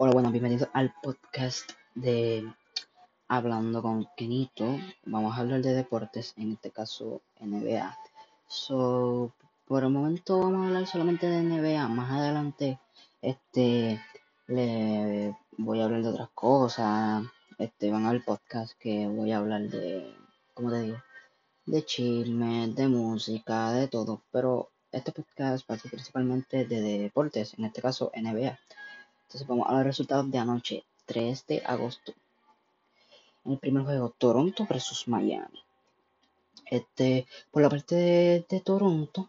Hola, bueno, bienvenidos al podcast de Hablando con Kenito. Vamos a hablar de deportes, en este caso NBA. So, por el momento vamos a hablar solamente de NBA. Más adelante, este, le voy a hablar de otras cosas. Este, van al podcast que voy a hablar de, ¿cómo te digo? De chismes, de música, de todo. Pero este podcast va a ser principalmente de deportes, en este caso NBA. Entonces vamos a los resultados de anoche, 3 de agosto. En el primer juego, Toronto versus Miami. Este, por la parte de, Toronto,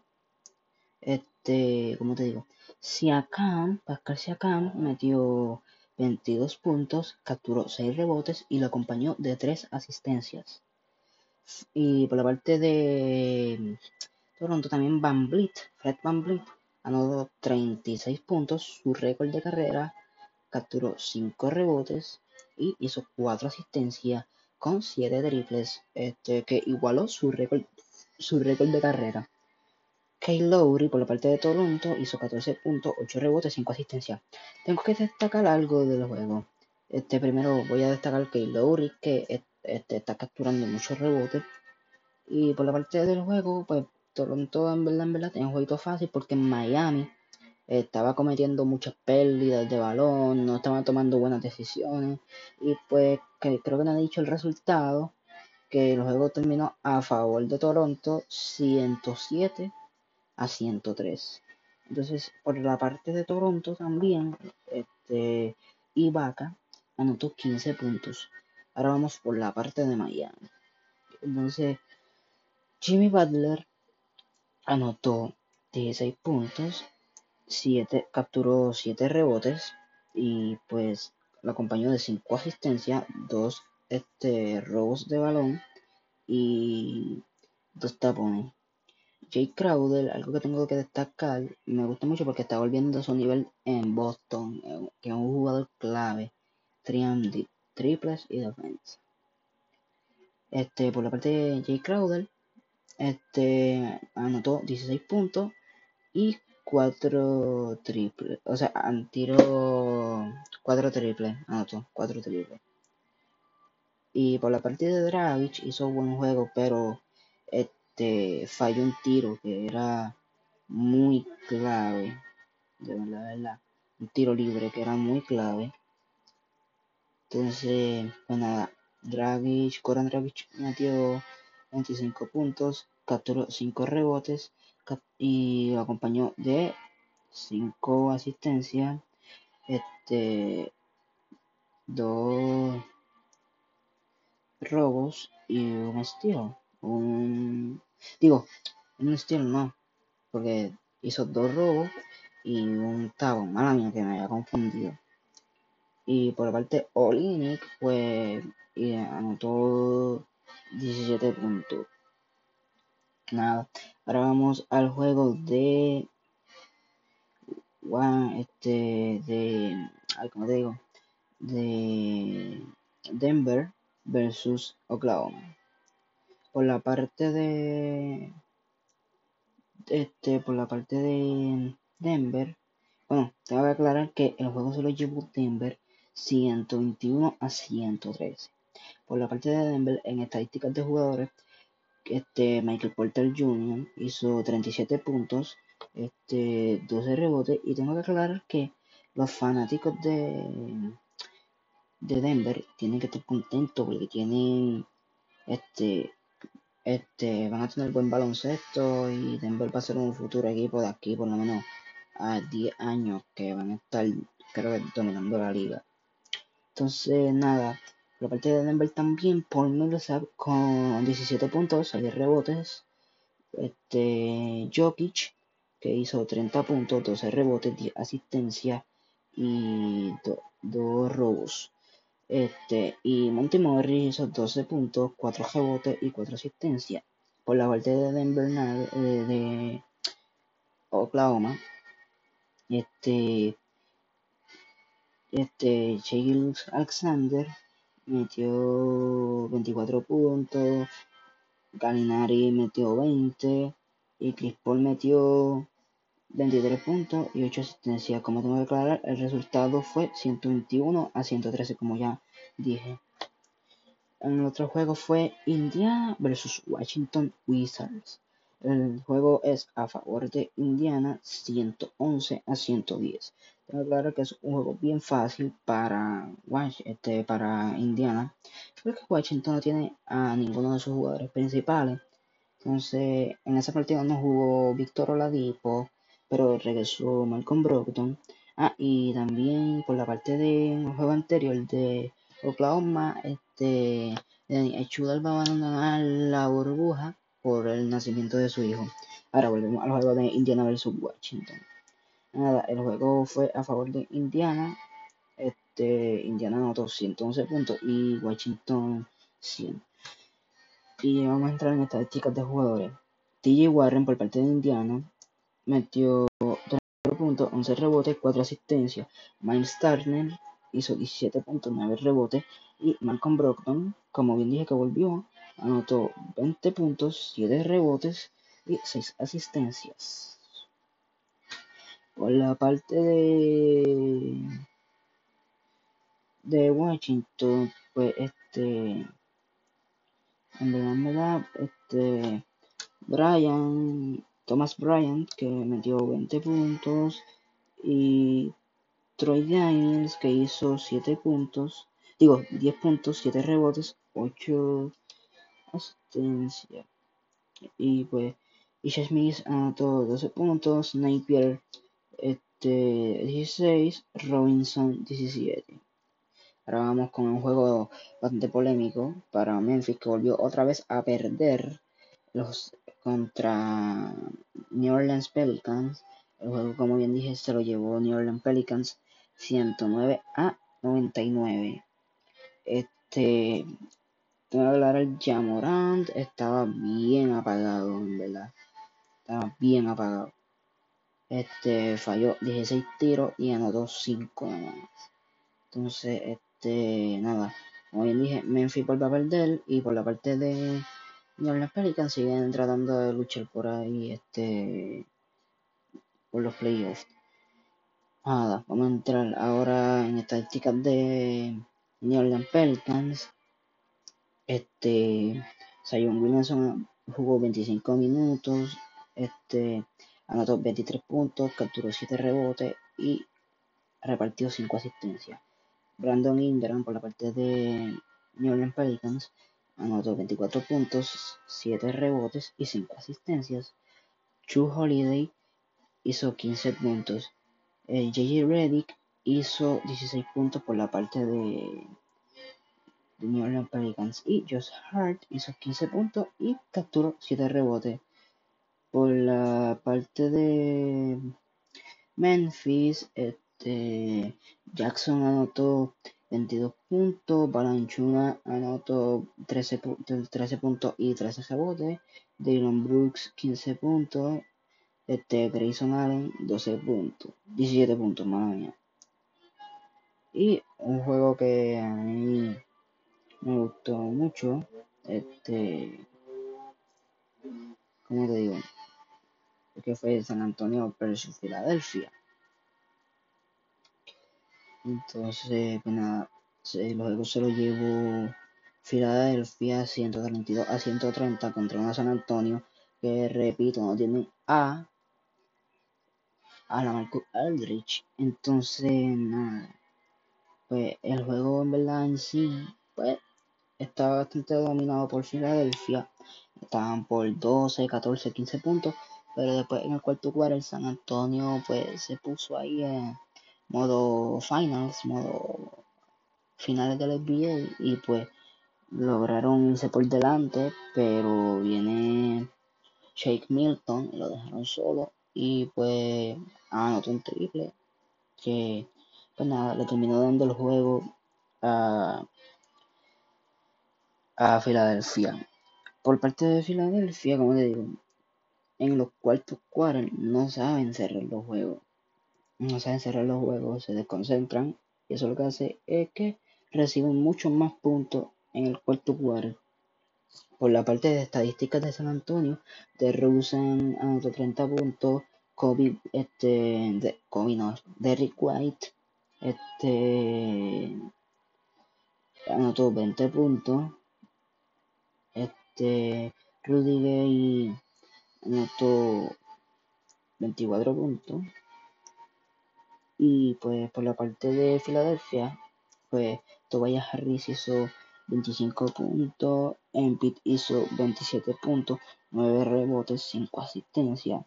este, como te digo, Siakam, Pascal Siakam metió 22 puntos, capturó 6 rebotes y lo acompañó de 3 asistencias. Y por la parte de Toronto también Van Vliet, Fred Van Vliet, anotó 36 puntos, su récord de carrera, capturó 5 rebotes y hizo 4 asistencias con 7 triples, este, que igualó su récord, su récord de carrera. Kyle Lowry por la parte de Toronto hizo 14 puntos, 8 rebotes, 5 asistencias. Tengo que destacar algo del juego. Este, primero voy a destacar Kyle Lowry que este, está capturando muchos rebotes. Y por la parte del juego, pues Toronto en verdad, en verdad tenía un jueguito fácil porque Miami estaba cometiendo muchas pérdidas de balón, no estaba tomando buenas decisiones y pues creo que no ha dicho el resultado que el juego terminó a favor de Toronto 107 a 103. Entonces, por la parte de Toronto también, este, Ibaka anotó 15 puntos. Ahora vamos por la parte de Miami. Entonces, Jimmy Butler anotó 16 puntos, 7, capturó 7 rebotes y pues lo acompañó de 5 asistencias, 2 este, robos de balón y 2 tapones. Jay Crowder, algo que tengo que destacar, me gusta mucho porque está volviendo a su nivel en Boston, eh, que es un jugador clave, triples y defensa. Este, por la parte de Jay Crowder, este, anotó 16 puntos y 4 triples. O sea, tiró 4 triples. Anotó 4 triples. Y por la parte de Dragic hizo buen juego, pero este falló un tiro que era muy clave. De verdad, de verdad. Un tiro libre que era muy clave. Entonces, pues nada, Dragic, Koran Dragic metió 25 puntos, capturó 5 rebotes y acompañó de 5 asistencias, este, 2 robos y un estilo. Un, digo, un estilo no, porque hizo 2 robos y un tabo, mala mía que me había confundido. Y por la parte Olinic, pues anotó 17 puntos. Nada. Ahora vamos al juego de. Este. De. ¿Cómo te digo? De. Denver versus Oklahoma. Por la parte de. Este. Por la parte de Denver. Bueno, tengo que aclarar que el juego se lo llevó Denver 121 a 113 por la parte de Denver en estadísticas de jugadores, este Michael Porter Jr. hizo 37 puntos, este 12 rebotes y tengo que aclarar que los fanáticos de de Denver tienen que estar contentos porque tienen este este van a tener buen baloncesto y Denver va a ser un futuro equipo de aquí por lo menos a 10 años que van a estar creo que dominando la liga entonces nada la parte de Denver también, Paul Millsap con 17 puntos, 6 rebotes. Este, Jokic, que hizo 30 puntos, 12 rebotes, 10 asistencias y 2 robos. Este, y Monty Morris hizo 12 puntos, 4 rebotes y 4 asistencias. Por la parte de Denver, eh, de Oklahoma, este, este, Alexander metió 24 puntos, Galinari metió 20 y Chris Paul metió 23 puntos y 8 asistencias. Como tengo que aclarar, el resultado fue 121 a 113, como ya dije. En el otro juego fue Indiana versus Washington Wizards. El juego es a favor de Indiana 111 a 110. Tengo claro que es un juego bien fácil para, este, para Indiana, porque Washington no tiene a ninguno de sus jugadores principales. Entonces, en esa partida no jugó Víctor Oladipo, pero regresó Malcolm Brogdon. Ah, y también por la parte del juego anterior de Oklahoma, este, Chudal va a abandonar la burbuja por el nacimiento de su hijo. Ahora volvemos al juego de Indiana versus Washington. Nada, el juego fue a favor de Indiana. Este, Indiana anotó 111 puntos y Washington 100. Y vamos a entrar en estadísticas de jugadores. TJ Warren por parte de Indiana metió 3 puntos, 11 rebotes, 4 asistencias. Miles Turner hizo 17 puntos, 9 rebotes. Y Malcolm Brogdon, como bien dije que volvió, anotó 20 puntos, 7 rebotes y 6 asistencias. Por la parte de de Washington, pues este en verdad, este Brian, Thomas Bryant, que metió 20 puntos, y Troy Daniels, que hizo 7 puntos, digo, 10 puntos, 7 rebotes, 8 asistencias. Y pues, Isha Smith anotó 12 puntos, Napier este, 16, Robinson 17. Ahora vamos con un juego bastante polémico para Memphis que volvió otra vez a perder los contra New Orleans Pelicans. El juego, como bien dije, se lo llevó New Orleans Pelicans 109 a 99. Este, tengo que hablar el Jamorant, estaba bien apagado, en verdad. Estaba bien apagado. Este, falló 16 tiros y anotó 5 Entonces, este, nada, como bien dije, Memphis vuelve a perder y por la parte de New Orleans Pelicans siguen tratando de luchar por ahí, este, por los playoffs. Nada, vamos a entrar ahora en estadísticas de New Orleans Pelicans. Este, Zion Williamson jugó 25 minutos, este, anotó 23 puntos, capturó 7 rebotes y repartió 5 asistencias. Brandon Ingram por la parte de New Orleans Pelicans anotó 24 puntos, 7 rebotes y 5 asistencias. Chu Holiday hizo 15 puntos. JJ Reddick hizo 16 puntos por la parte de, de New Orleans Pelicans y Josh Hart hizo 15 puntos y capturó 7 rebotes. Por la parte de Memphis, este, Jackson anotó 22 puntos, Balanchuna anotó 13, 13 puntos y 13 rebotes, Dylan Brooks 15 puntos, este, Grayson Allen 12 puntos, 17 puntos, madre mía. Y un juego que a mí me gustó mucho, este, ¿cómo te digo? Que fue San Antonio versus Filadelfia. Entonces, pues nada, luego se lo llevó Filadelfia 132 a 130 contra una San Antonio que, repito, no tiene a a la Marco Aldrich. Entonces, nada, pues el juego en verdad en sí, pues estaba bastante dominado por Filadelfia. Estaban por 12, 14, 15 puntos. Pero después en el cuarto cuarto el San Antonio pues se puso ahí en modo finals, modo finales del NBA y pues lograron irse por delante, pero viene Shake Milton y lo dejaron solo y pues anotó un triple que pues nada, le terminó dando el juego a, a Filadelfia. Por parte de Filadelfia, como te digo, en los cuartos cuartos no saben cerrar los juegos no saben cerrar los juegos, se desconcentran y eso lo que hace es que reciben muchos más puntos en el cuarto cuarto. Por la parte de estadísticas de San Antonio, de Rosen anotó 30 puntos, Kobe, este, de, Kobe no, Derrick White, este, anotó 20 puntos, este, Rudy Gay anotó 24 puntos, y pues por la parte de Filadelfia, pues Tobias Harris hizo 25 puntos, Embiid hizo 27 puntos, 9 rebotes, 5 asistencias.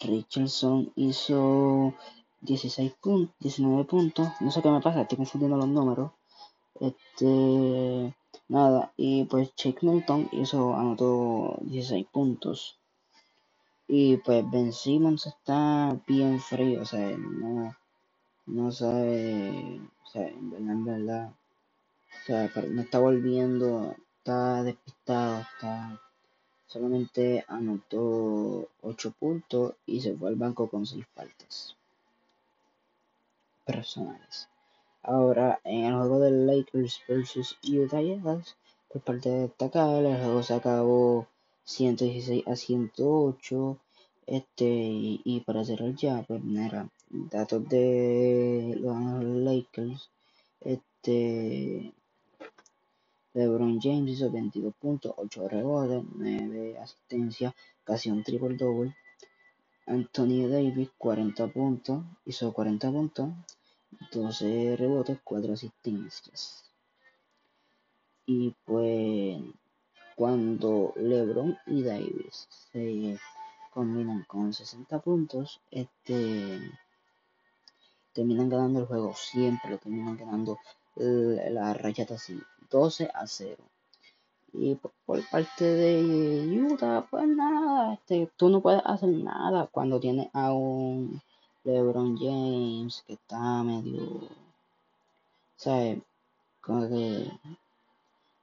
Richardson hizo 16 puntos, 19 puntos, no sé qué me pasa, estoy confundiendo los números. Este, nada, y pues Jake Milton hizo, anotó 16 puntos. Y pues Ben Simmons está bien frío, o sea, no, no sabe, o sea, en verdad, o sea, no está volviendo, está despistado, está solamente anotó 8 puntos y se fue al banco con 6 faltas personales. Ahora, en el juego de Lakers versus Utah Jazz, por parte de destacar, el juego se acabó 116 a 108. Este, y, para cerrar ya, pues mira, datos de los Lakers. Este, LeBron James hizo 22 puntos, 8 rebotes, 9 asistencias, casi un triple double. Anthony Davis 40 puntos, hizo 40 puntos, 12 rebotes, 4 asistencias. Y pues cuando LeBron y Davis se combinan con 60 puntos, este terminan ganando el juego, siempre lo terminan ganando la rachata así, 12 a 0. Y por, parte de Utah, pues nada, este, tú no puedes hacer nada cuando tienes a un LeBron James que está medio, ¿sabes? Como que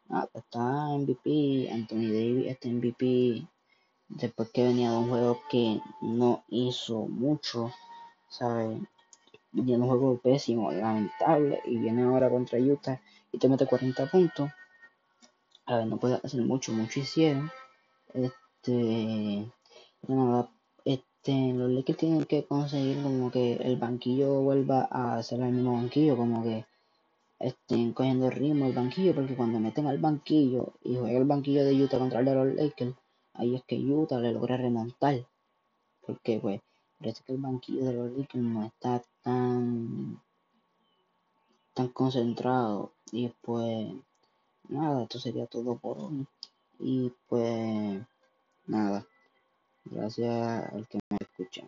ah, está MVP, Anthony Davis está MVP, después que venía de un juego que no hizo mucho, ¿sabes? Venía de un juego pésimo, lamentable, y viene ahora contra Utah y te mete 40 puntos. A ver, no puede hacer mucho, mucho hicieron. Este, nada, los Lakers tienen que conseguir como que el banquillo vuelva a ser el mismo banquillo, como que estén cogiendo ritmo el banquillo, porque cuando meten al banquillo y juega el banquillo de Utah contra el de los Lakers, ahí es que Utah le logra remontar. Porque pues parece que el banquillo de los Lakers no está tan tan concentrado y pues nada esto sería todo por hoy y pues nada gracias al que me escuchan